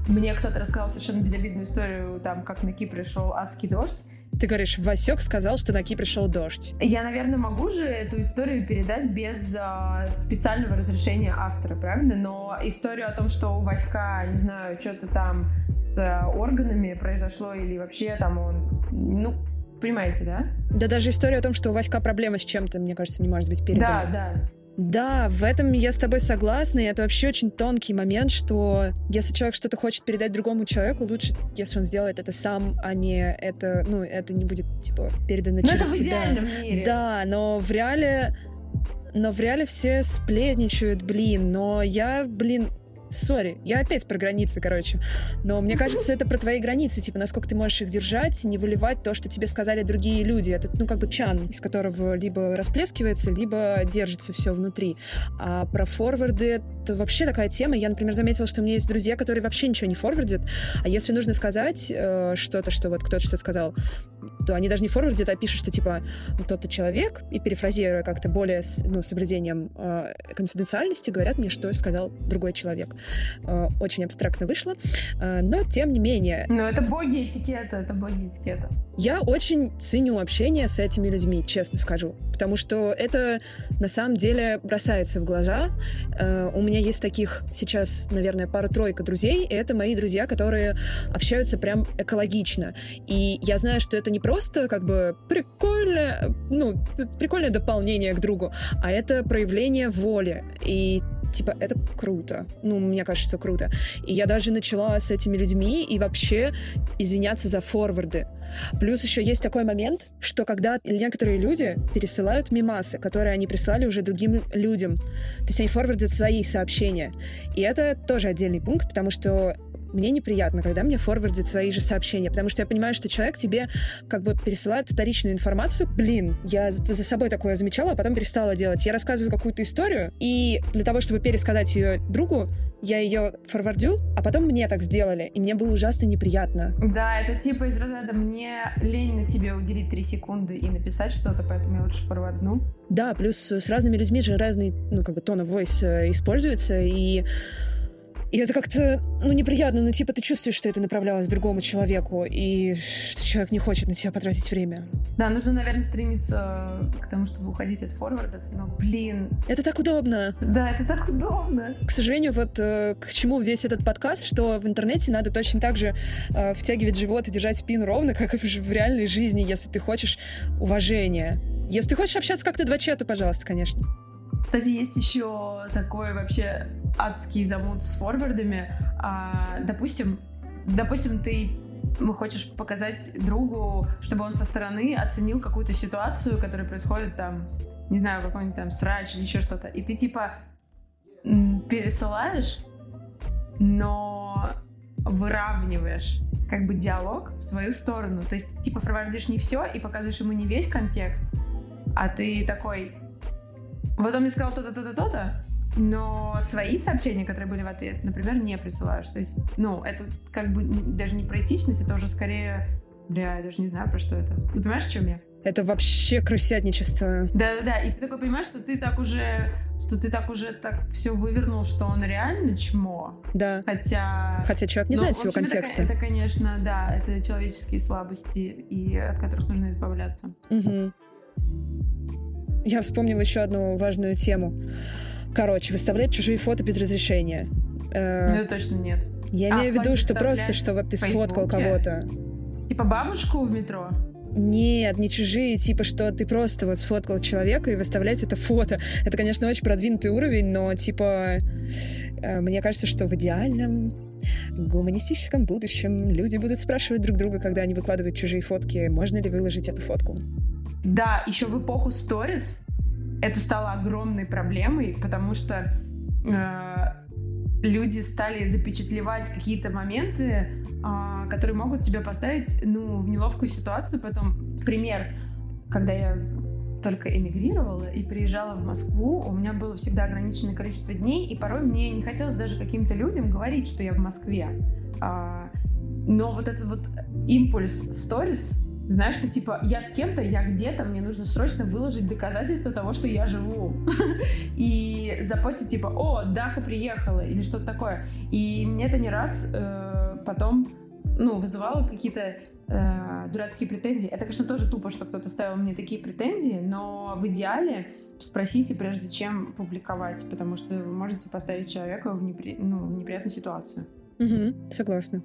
мне кто-то рассказал совершенно безобидную историю, там, как на Кипре шел адский дождь. Ты говоришь, Васек сказал, что на Кипре шел дождь. Я, наверное, могу же эту историю передать без э, специального разрешения автора, правильно? Но историю о том, что у Васька, не знаю, что-то там с э, органами произошло или вообще там он... Ну, понимаете, да? Да даже история о том, что у Васька проблема с чем-то, мне кажется, не может быть передана. Да, да. Да, в этом я с тобой согласна, и это вообще очень тонкий момент, что если человек что-то хочет передать другому человеку, лучше, если он сделает это сам, а не это, ну, это не будет, типа, передано но через это в тебя. мире. Да, но в реале но в реале все сплетничают, блин, но я, блин, Сори, я опять про границы, короче. Но мне кажется, это про твои границы, типа, насколько ты можешь их держать, не выливать то, что тебе сказали другие люди. Это, ну, как бы чан, из которого либо расплескивается, либо держится все внутри. А про форварды это вообще такая тема. Я, например, заметила, что у меня есть друзья, которые вообще ничего не форвардят. А если нужно сказать э, что-то, что вот кто-то что-то сказал, то они даже не форвардят, а пишут, что типа тот-то человек, и перефразируя как-то более, ну, соблюдением э, конфиденциальности, говорят мне, что сказал другой человек. Э, очень абстрактно вышло, э, но тем не менее. Ну, это боги этикета, это боги этикета. Я очень ценю общение с этими людьми, честно скажу, потому что это на самом деле бросается в глаза. Э, у меня есть таких сейчас, наверное, пара-тройка друзей, и это мои друзья, которые общаются прям экологично. И я знаю, что это не просто как бы прикольное, ну, прикольное дополнение к другу, а это проявление воли. И типа, это круто. Ну, мне кажется, что круто. И я даже начала с этими людьми и вообще извиняться за форварды. Плюс еще есть такой момент, что когда некоторые люди пересылают мимасы, которые они прислали уже другим людям, то есть они форвардят свои сообщения. И это тоже отдельный пункт, потому что мне неприятно, когда мне форвардят свои же сообщения, потому что я понимаю, что человек тебе как бы пересылает вторичную информацию. Блин, я за, собой такое замечала, а потом перестала делать. Я рассказываю какую-то историю, и для того, чтобы пересказать ее другу, я ее форвардю, а потом мне так сделали, и мне было ужасно неприятно. Да, это типа из разряда «мне лень на тебе уделить три секунды и написать что-то, поэтому я лучше форвардну». Да, плюс с разными людьми же разный, ну, как бы, тон of voice э, используется, и и это как-то, ну, неприятно, ну, типа, ты чувствуешь, что это направлялось другому человеку, и что человек не хочет на тебя потратить время. Да, нужно, наверное, стремиться к тому, чтобы уходить от форвардов, но, блин... Это так удобно. Да, это так удобно. К сожалению, вот э, к чему весь этот подкаст, что в интернете надо точно так же э, втягивать живот и держать спину ровно, как и в реальной жизни, если ты хочешь уважения. Если ты хочешь общаться как-то два чата, пожалуйста, конечно. Кстати, есть еще такой вообще адский замут с форвардами. А, допустим, допустим, ты хочешь показать другу, чтобы он со стороны оценил какую-то ситуацию, которая происходит там, не знаю, какой-нибудь там срач или еще что-то, и ты типа пересылаешь, но выравниваешь как бы диалог в свою сторону. То есть, типа, форвардишь не все и показываешь ему не весь контекст, а ты такой, вот он мне сказал то-то, то-то, то-то, но свои сообщения, которые были в ответ, например, не присылаешь. То есть, ну, это как бы даже не про этичность, это уже скорее... Бля, я даже не знаю, про что это. Ты понимаешь, о чем я? Это вообще крысятничество. Да-да-да, и ты такой понимаешь, что ты так уже что ты так уже так все вывернул, что он реально чмо. Да. Хотя... Хотя человек не ну, знает всего контекста. Это, это, конечно, да, это человеческие слабости, и от которых нужно избавляться. Угу. Я вспомнила еще одну важную тему. Короче, выставлять чужие фото без разрешения. Э, ну, точно нет. Я а, имею в виду, что просто, что вот ты сфоткал кого-то. Типа бабушку в метро? Нет, не чужие, типа, что ты просто вот сфоткал человека и выставлять это фото. Это, конечно, очень продвинутый уровень, но, типа, э, мне кажется, что в идеальном гуманистическом будущем люди будут спрашивать друг друга, когда они выкладывают чужие фотки, можно ли выложить эту фотку. Да, еще в эпоху сторис это стало огромной проблемой, потому что э, люди стали запечатлевать какие-то моменты, э, которые могут тебя поставить ну, в неловкую ситуацию. Потом, пример, когда я только эмигрировала и приезжала в Москву, у меня было всегда ограниченное количество дней, и порой мне не хотелось даже каким-то людям говорить, что я в Москве. А, но вот этот вот импульс сторис знаешь, что типа я с кем-то, я где-то, мне нужно срочно выложить доказательства того, что я живу. И запостить типа, о, Даха приехала или что-то такое. И мне это не раз э, потом ну, вызывало какие-то э, дурацкие претензии. Это, конечно, тоже тупо, что кто-то ставил мне такие претензии, но в идеале спросите, прежде чем публиковать, потому что вы можете поставить человека в, непри... ну, в неприятную ситуацию. Угу, согласна.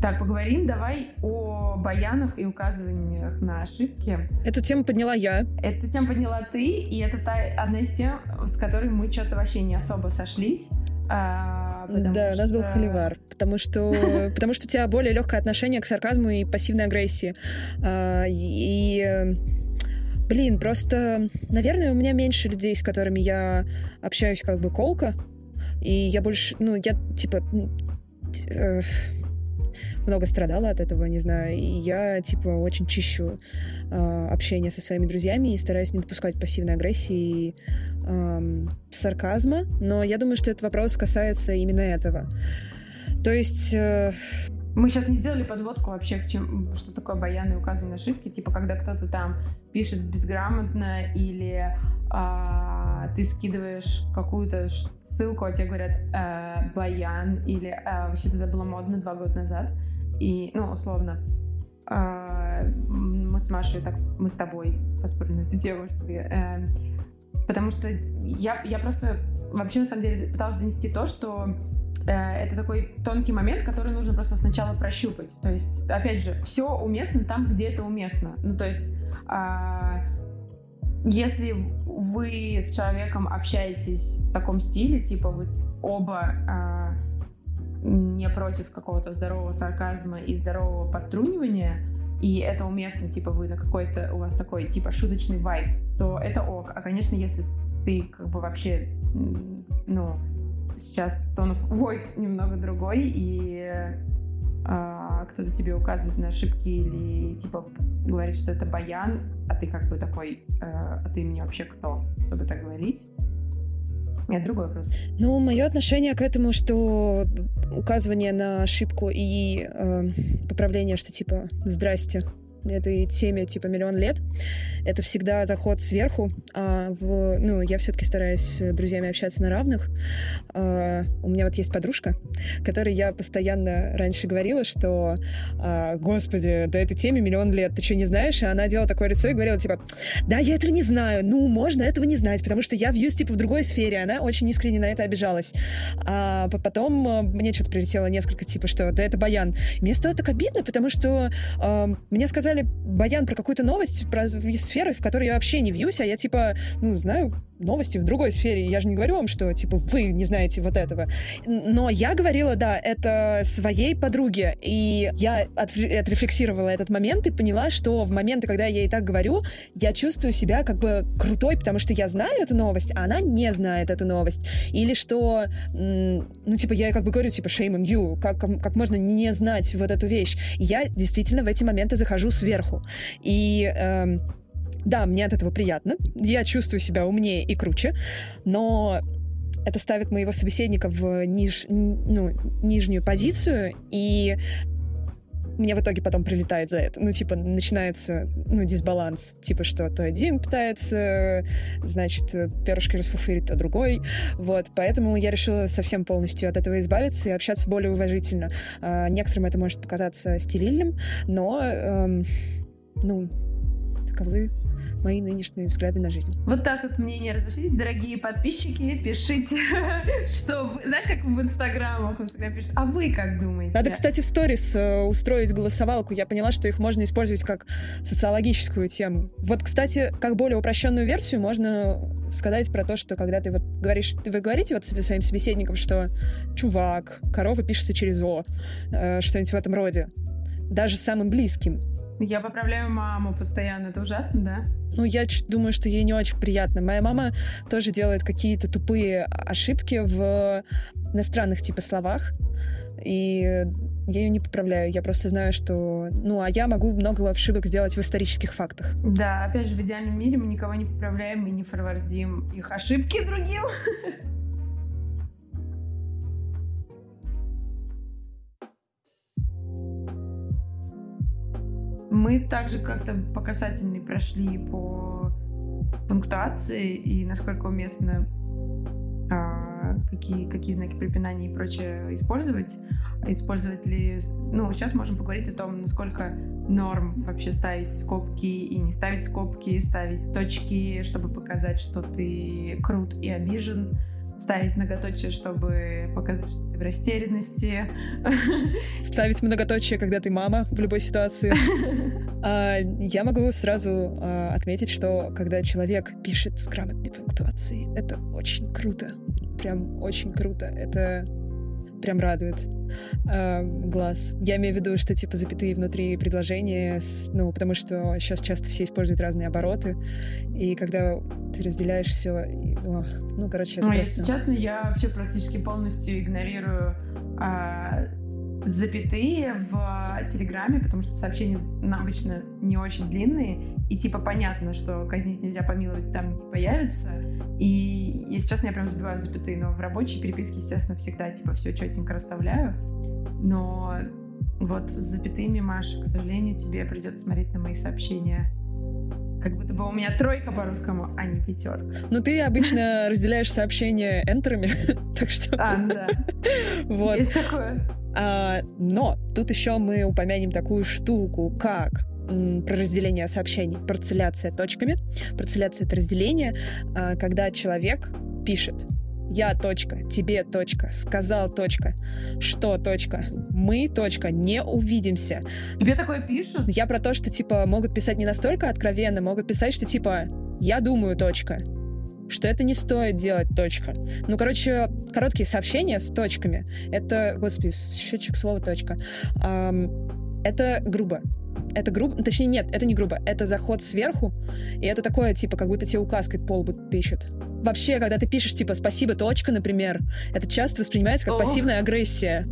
Так, поговорим давай о баянах и указываниях на ошибки. Эту тему подняла я. Эту тему подняла ты, и это та, одна из тем, с которой мы что-то вообще не особо сошлись. А, да, что... у нас был холивар, потому что, потому что у тебя более легкое отношение к сарказму и пассивной агрессии. А, и блин, просто, наверное, у меня меньше людей, с которыми я общаюсь как бы колко, и я больше, ну, я типа э, много страдала от этого, не знаю, и я, типа, очень чищу э, общение со своими друзьями и стараюсь не допускать пассивной агрессии и э, сарказма, но я думаю, что этот вопрос касается именно этого. То есть... Э, мы сейчас не сделали подводку вообще, к чем, что такое баяны указанные ошибки, типа когда кто-то там пишет безграмотно или а, ты скидываешь какую-то ссылку, а тебе говорят э, Баян или э, вообще это было модно два года назад. И, ну, условно, э, мы с Машей, так, мы с тобой поспорили на эту тему, что я, э, потому что я, я просто вообще на самом деле пыталась донести то, что э, это такой тонкий момент, который нужно просто сначала прощупать. То есть, опять же, все уместно там, где это уместно. Ну, то есть, э, если вы с человеком общаетесь в таком стиле, типа вы оба э, не против какого-то здорового сарказма и здорового подтрунивания, и это уместно, типа вы на какой-то, у вас такой, типа, шуточный вайб, то это ок. А, конечно, если ты как бы вообще, ну, сейчас tone of voice немного другой, и а, кто-то тебе указывает на ошибки или типа говорит, что это баян, а ты как бы такой, э, а ты мне вообще кто, чтобы так говорить? Нет, другой вопрос. Ну, мое отношение к этому, что указывание на ошибку и э, поправление, что типа «здрасте», этой теме типа миллион лет, это всегда заход сверху. А в, ну, я все-таки стараюсь с друзьями общаться на равных. А, у меня вот есть подружка, которой я постоянно раньше говорила, что а, господи, да этой теме миллион лет, ты что, не знаешь? И она делала такое лицо и говорила, типа, да, я этого не знаю, ну, можно этого не знать, потому что я вьюсь, типа, в другой сфере. Она очень искренне на это обижалась. А потом а, мне что-то прилетело несколько, типа, что да, это баян. Мне стало так обидно, потому что э, мне сказали, сказали, Баян, про какую-то новость про из сферы, в которой я вообще не вьюсь, а я, типа, ну, знаю новости в другой сфере. Я же не говорю вам, что, типа, вы не знаете вот этого. Но я говорила, да, это своей подруге. И я отрефлексировала этот момент и поняла, что в моменты, когда я ей так говорю, я чувствую себя как бы крутой, потому что я знаю эту новость, а она не знает эту новость. Или что, ну, типа, я как бы говорю, типа, shame on you, как, как можно не знать вот эту вещь. И я действительно в эти моменты захожу сверху. И эм, да, мне от этого приятно. Я чувствую себя умнее и круче, но это ставит моего собеседника в ниж, ну, нижнюю позицию, и мне в итоге потом прилетает за это. Ну, типа, начинается, ну, дисбаланс. Типа, что то один пытается, значит, перышки расфуфырить, то другой. Вот, поэтому я решила совсем полностью от этого избавиться и общаться более уважительно. А, некоторым это может показаться стерильным, но, эм, ну, таковы мои нынешние взгляды на жизнь. Вот так вот мнения разошлись. Дорогие подписчики, пишите, что Знаешь, как в инстаграмах в инстаграм пишут, а вы как думаете? Надо, кстати, в сторис э, устроить голосовалку. Я поняла, что их можно использовать как социологическую тему. Вот, кстати, как более упрощенную версию можно сказать про то, что когда ты вот говоришь, вы говорите вот себе своим собеседникам, что чувак, корова пишется через О, э, что-нибудь в этом роде. Даже самым близким. Я поправляю маму постоянно, это ужасно, да? Ну, я думаю, что ей не очень приятно. Моя мама тоже делает какие-то тупые ошибки в иностранных типа словах. И я ее не поправляю. Я просто знаю, что... Ну, а я могу много ошибок сделать в исторических фактах. Да, опять же, в идеальном мире мы никого не поправляем и не форвардим их ошибки другим. Мы также как-то по касательной прошли по пунктуации и насколько уместно а, какие, какие знаки препинания и прочее использовать. Использовать ли... Ну, сейчас можем поговорить о том, насколько норм вообще ставить скобки и не ставить скобки, ставить точки, чтобы показать, что ты крут и обижен, ставить многоточие, чтобы показать, что ты в растерянности. Ставить многоточие, когда ты мама в любой ситуации. А, я могу сразу а, отметить, что когда человек пишет с грамотной пунктуацией, это очень круто. Прям очень круто. Это прям радует э, глаз. Я имею в виду, что типа запятые внутри предложения, с, ну, потому что сейчас часто все используют разные обороты, и когда ты разделяешь все, и, о, ну, короче, это ну, просто... Если честно, я вообще практически полностью игнорирую э, запятые в Телеграме, потому что сообщения обычно не очень длинные, и типа понятно, что казнить нельзя, помиловать там не появится. И если честно, я прям забиваю запятые, но в рабочей переписке, естественно, всегда типа все четенько расставляю. Но вот с запятыми, Маша, к сожалению, тебе придется смотреть на мои сообщения Как будто бы у меня тройка по русскому, а не пятерка. Ну, ты обычно разделяешь сообщения энтерами, так что... А, ну да. Вот. Есть такое. А, но тут еще мы упомянем такую штуку, как про разделение сообщений, парцеляция точками. Парцеляция — это разделение, а, когда человек пишет я точка, тебе точка, сказал точка, что точка, мы точка, не увидимся. Тебе такое пишут? Я про то, что типа могут писать не настолько откровенно, могут писать, что типа я думаю точка, что это не стоит делать точка. Ну, короче, короткие сообщения с точками. Это, господи, счетчик слова точка. Ам, это грубо. Это грубо, точнее нет, это не грубо, это заход сверху, и это такое, типа, как будто тебе указкой полбу тыщет. Вообще, когда ты пишешь, типа, спасибо, точка, например, это часто воспринимается как Ох. пассивная агрессия.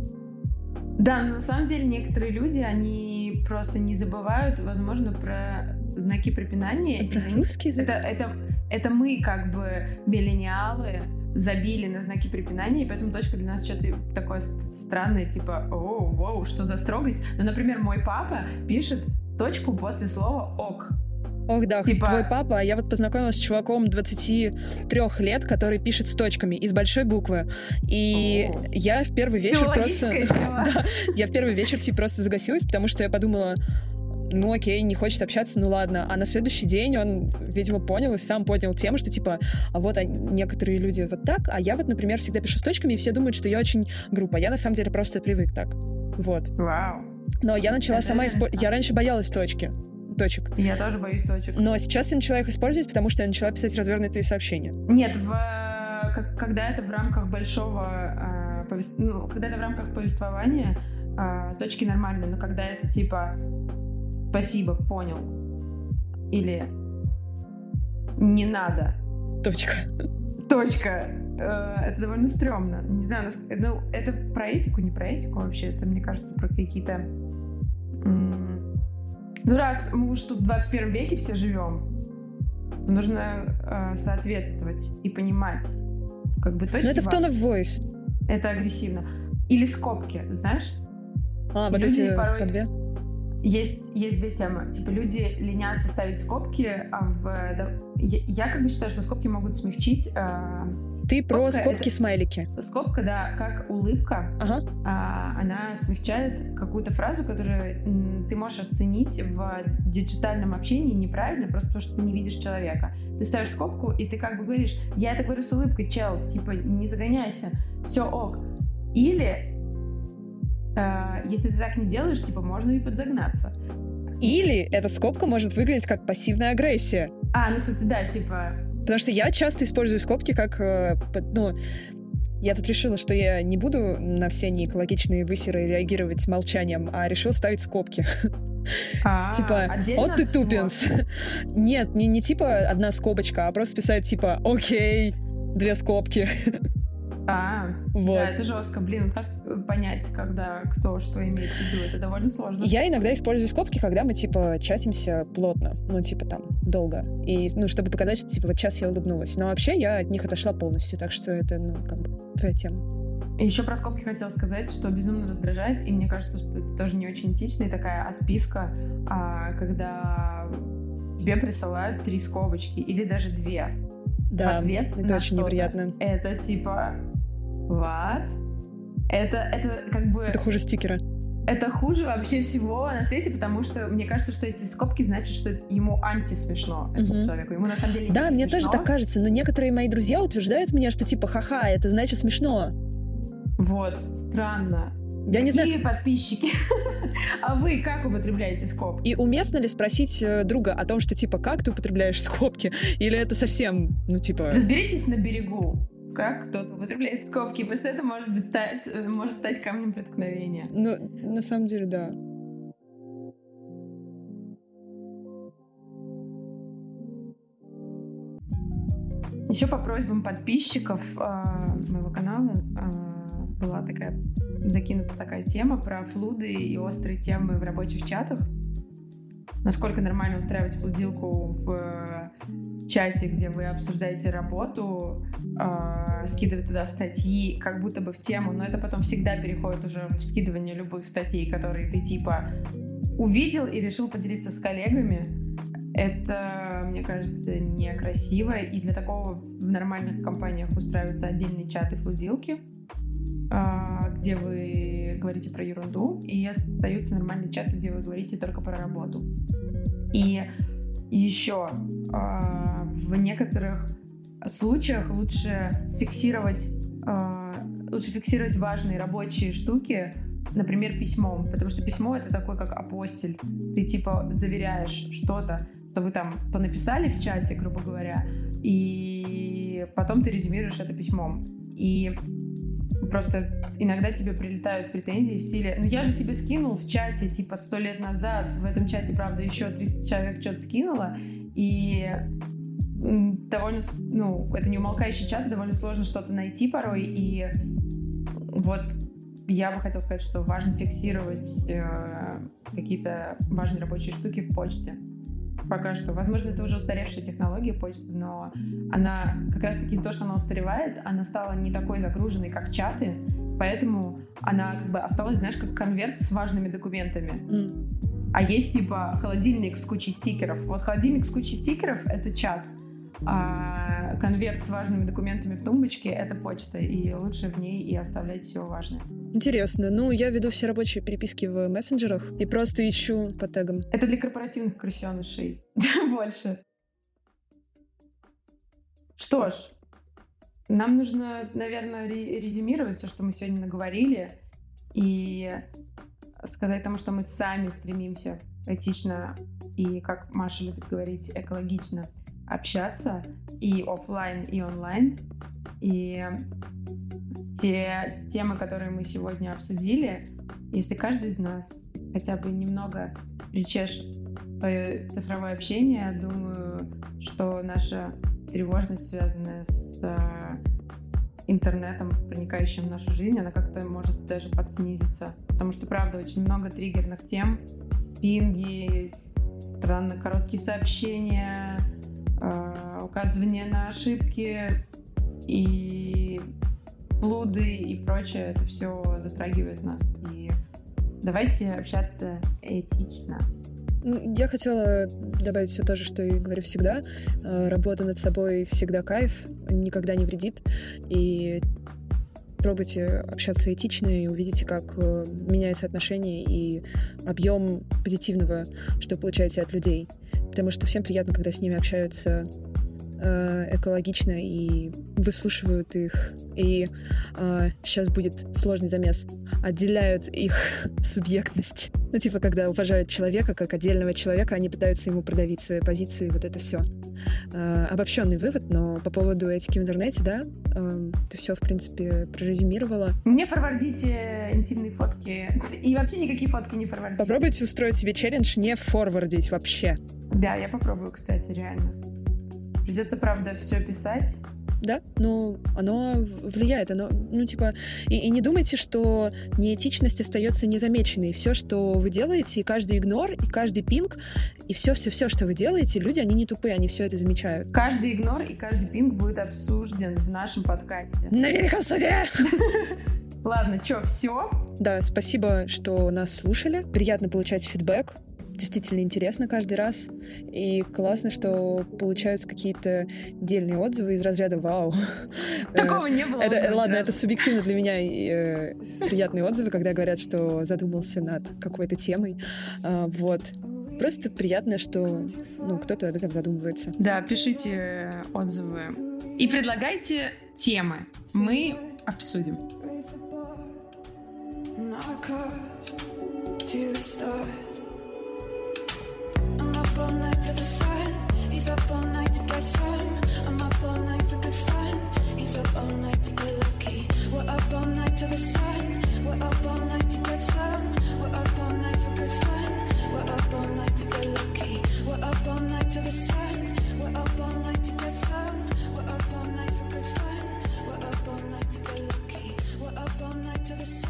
Да, но на самом деле некоторые люди, они просто не забывают, возможно, про знаки препинания. Про русский язык? Это, это, это мы, как бы, миллениалы, забили на знаки препинания, и поэтому точка для нас что-то такое ст- странное, типа, о, воу, что за строгость. Ну, например, мой папа пишет точку после слова «ок». Ох, да, Типа- твой папа, а я вот познакомилась с чуваком 23 лет, который пишет с точками из большой буквы. И О. я в первый вечер просто... Да, я в первый вечер типа просто загасилась, потому что я подумала, ну окей, не хочет общаться, ну ладно. А на следующий день он, видимо, понял и сам понял тему, что типа, а вот они- некоторые люди вот так, а я вот, например, всегда пишу с точками, и все думают, что я очень группа. Я на самом деле просто привык так. Вот. Вау. Но я начала сама использовать... Я раньше боялась точки. Точек. Я тоже боюсь точек. Но сейчас я начала их использовать, потому что я начала писать развернутые сообщения. Нет, в, как- когда это в рамках большого, э, повес- ну, когда это в рамках повествования, э, точки нормальные, но когда это типа спасибо, понял, или не надо, Точка. точка, э, это довольно стрёмно. Не знаю, наск- ну, это про этику, не про этику вообще, это, мне кажется, про какие-то... Ну, раз мы уж тут в 21 веке все живем, нужно э, соответствовать и понимать, как бы точки Но Ну, это в tone of voice. Это агрессивно. Или скобки, знаешь? А, вот Люди эти порой- по две. Есть, есть две темы. Типа люди ленятся ставить скобки, а в... да, я, я как бы считаю, что скобки могут смягчить... э, Ты про Скобка скобки это- смайлики. скобка, да, как улыбка, Ага. а, она смягчает какую-то фразу, которую ты можешь оценить в диджитальном общении неправильно, просто потому что ты не видишь человека. Ты ставишь скобку, и ты как бы говоришь, я это говорю с улыбкой, чел, типа, не загоняйся, все ок. Или, э, если ты так не делаешь, типа, можно и подзагнаться. Или эта скобка может выглядеть как пассивная агрессия. А, ну, кстати, да, типа, Потому что я часто использую скобки как, э, ну, я тут решила, что я не буду на все неэкологичные высеры реагировать молчанием, а решила ставить скобки. а, Типа, ты от всего. тупенс. Нет, не, не типа одна скобочка, а просто писать типа окей, две скобки. А, Вот. да, это жестко, блин, как э, понять, когда кто что имеет в виду, это довольно сложно. Я иногда использую скобки, когда мы, типа, чатимся плотно, ну, типа, там, долго. И, ну, чтобы показать, что, типа, вот сейчас я улыбнулась. Но вообще я от них отошла полностью, так что это, ну, как бы, твоя тема. Еще про скобки хотела сказать, что безумно раздражает, и мне кажется, что это тоже не очень этично, и такая отписка, а, когда тебе присылают три скобочки или даже две. Да, ответ это на очень неприятно. Это типа, what? Это, это как бы, Это хуже стикера. это хуже вообще всего на свете, потому что мне кажется, что эти скобки значат, что ему антисмешно этому Мгм. человеку. Ему на самом деле Да, не мне тоже смешно. так кажется, но некоторые мои друзья утверждают мне, что, типа, ха-ха, это значит смешно. Вот, странно. Я не знаю, Какие подписчики? А вы как употребляете скобки? и уместно ли спросить э, друга о том, что, типа, как ты употребляешь скобки? Или это совсем, ну, типа... Разберитесь на берегу, как кто-то употребляет скобки, потому что это может быть стать, может стать камнем преткновения. Ну, на самом деле, да. Еще по просьбам подписчиков э, моего канала э, была такая закинута такая тема про флуды и острые темы в рабочих чатах. Насколько нормально устраивать флудилку в э, чате, где вы обсуждаете работу, э, скидывать туда статьи, как будто бы в тему, но это потом всегда переходит уже в скидывание любых статей, которые ты типа увидел и решил поделиться с коллегами. Это мне кажется, некрасиво. И для такого в нормальных компаниях устраиваются отдельные чаты флудилки, а, где вы говорите про ерунду, и остаются нормальные чаты, где вы говорите только про работу. И еще а, в некоторых случаях лучше фиксировать а, лучше фиксировать важные рабочие штуки, например, письмом, потому что письмо это такой как апостиль. Ты типа заверяешь что-то, что вы там понаписали в чате, грубо говоря, и потом ты резюмируешь это письмом. И просто иногда тебе прилетают претензии в стиле «Ну я же тебе скинул в чате типа сто лет назад, в этом чате, правда, еще 300 человек что-то скинуло, и довольно, ну, это не умолкающий чат, довольно сложно что-то найти порой, и вот я бы хотела сказать, что важно фиксировать э, какие-то важные рабочие штуки в почте. Пока что. Возможно, это уже устаревшая технология почты, но она как раз-таки из-за того, что она устаревает, она стала не такой загруженной, как чаты, поэтому она как бы осталась, знаешь, как конверт с важными документами. Mm. А есть типа холодильник с кучей стикеров. Вот холодильник с кучей стикеров — это чат а конверт с важными документами в тумбочке — это почта, и лучше в ней и оставлять все важное. Интересно. Ну, я веду все рабочие переписки в мессенджерах и просто ищу по тегам. Это для корпоративных крысенышей. Больше. Что ж, нам нужно, наверное, резюмировать все, что мы сегодня наговорили, и сказать тому, что мы сами стремимся этично и, как Маша любит говорить, экологично общаться и офлайн, и онлайн. И те темы, которые мы сегодня обсудили, если каждый из нас хотя бы немного причешет цифровое общение, думаю, что наша тревожность, связанная с э, интернетом, проникающим в нашу жизнь, она как-то может даже подснизиться. Потому что, правда, очень много триггерных тем, пинги, странно короткие сообщения, указывание на ошибки и блуды и прочее, это все затрагивает нас. И давайте общаться этично. Я хотела добавить все то же, что и говорю всегда. Э, работа над собой всегда кайф, никогда не вредит. И пробуйте общаться этично и увидите, как э, меняется отношение и объем позитивного, что вы получаете от людей. Потому что всем приятно, когда с ними общаются Э, экологично и выслушивают их. И э, сейчас будет сложный замес. Отделяют их субъектность. Ну, типа, когда уважают человека как отдельного человека, они пытаются ему продавить свою позицию, и вот это все. Э, обобщенный вывод, но по поводу этики в интернете, да, э, ты все, в принципе, прорезюмировала. Не форвардите интимные фотки. И вообще никакие фотки не форвардите. Попробуйте устроить себе челлендж не форвардить вообще. Да, я попробую, кстати, реально. Придется, правда, все писать. Да, но оно влияет, оно, ну, типа, и, и не думайте, что неэтичность остается незамеченной. Все, что вы делаете, и каждый игнор, и каждый пинг, и все-все-все, что вы делаете, люди, они не тупые, они все это замечают. Каждый игнор и каждый пинг будет обсужден в нашем подкасте. На Великом суде! Ладно, что, все? Да, спасибо, что нас слушали. Приятно получать фидбэк действительно интересно каждый раз. И классно, что получаются какие-то дельные отзывы из разряда «Вау». Такого не было. Это, ладно, это субъективно для меня э, приятные отзывы, когда говорят, что задумался над какой-то темой. А, вот. Просто приятно, что ну, кто-то об этом задумывается. Да, пишите отзывы. И предлагайте темы. Мы обсудим. to the stars all night to the sun. He's up all night to get some. I'm up all night for good fun. He's up all night to get lucky. We're up all night to the sun. We're up all night to get some. We're up all night for good fun. We're up all night to get lucky. We're up all night to the sun. We're up all night to get some. We're up all night for good fun. We're up all night to get lucky. We're up all night to the sun.